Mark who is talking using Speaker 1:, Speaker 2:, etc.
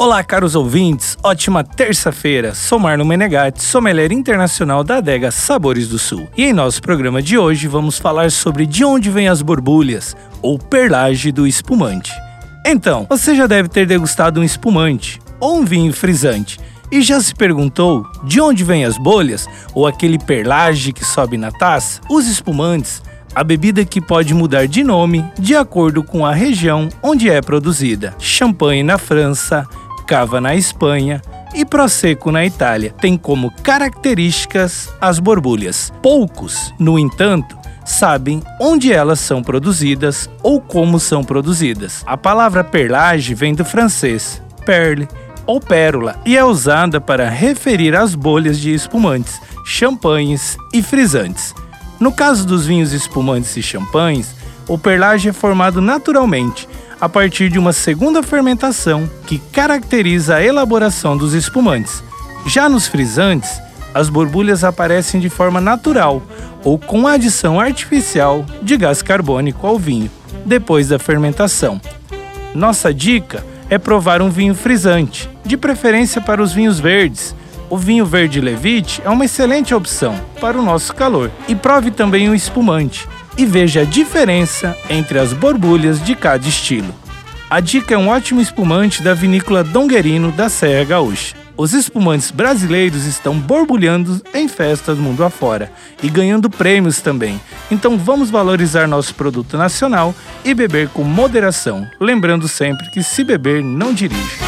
Speaker 1: Olá, caros ouvintes. Ótima terça-feira. Sou Marno Menegatti, sommelier internacional da adega Sabores do Sul. E em nosso programa de hoje vamos falar sobre de onde vêm as borbulhas, ou perlage do espumante. Então, você já deve ter degustado um espumante ou um vinho frisante e já se perguntou de onde vêm as bolhas ou aquele perlage que sobe na taça? Os espumantes a bebida que pode mudar de nome de acordo com a região onde é produzida. Champanhe na França, Cava na Espanha e Prosecco na Itália têm como características as borbulhas. Poucos, no entanto, sabem onde elas são produzidas ou como são produzidas. A palavra perlage vem do francês perle ou pérola e é usada para referir às bolhas de espumantes, champanhes e frisantes. No caso dos vinhos espumantes e champanhes, o perlage é formado naturalmente a partir de uma segunda fermentação que caracteriza a elaboração dos espumantes. Já nos frisantes, as borbulhas aparecem de forma natural ou com adição artificial de gás carbônico ao vinho, depois da fermentação. Nossa dica é provar um vinho frisante, de preferência para os vinhos verdes. O vinho verde Levite é uma excelente opção para o nosso calor. E prove também o espumante, e veja a diferença entre as borbulhas de cada estilo. A dica é um ótimo espumante da vinícola Donguerino da Serra Gaúcha. Os espumantes brasileiros estão borbulhando em festas mundo afora e ganhando prêmios também. Então vamos valorizar nosso produto nacional e beber com moderação, lembrando sempre que se beber não dirige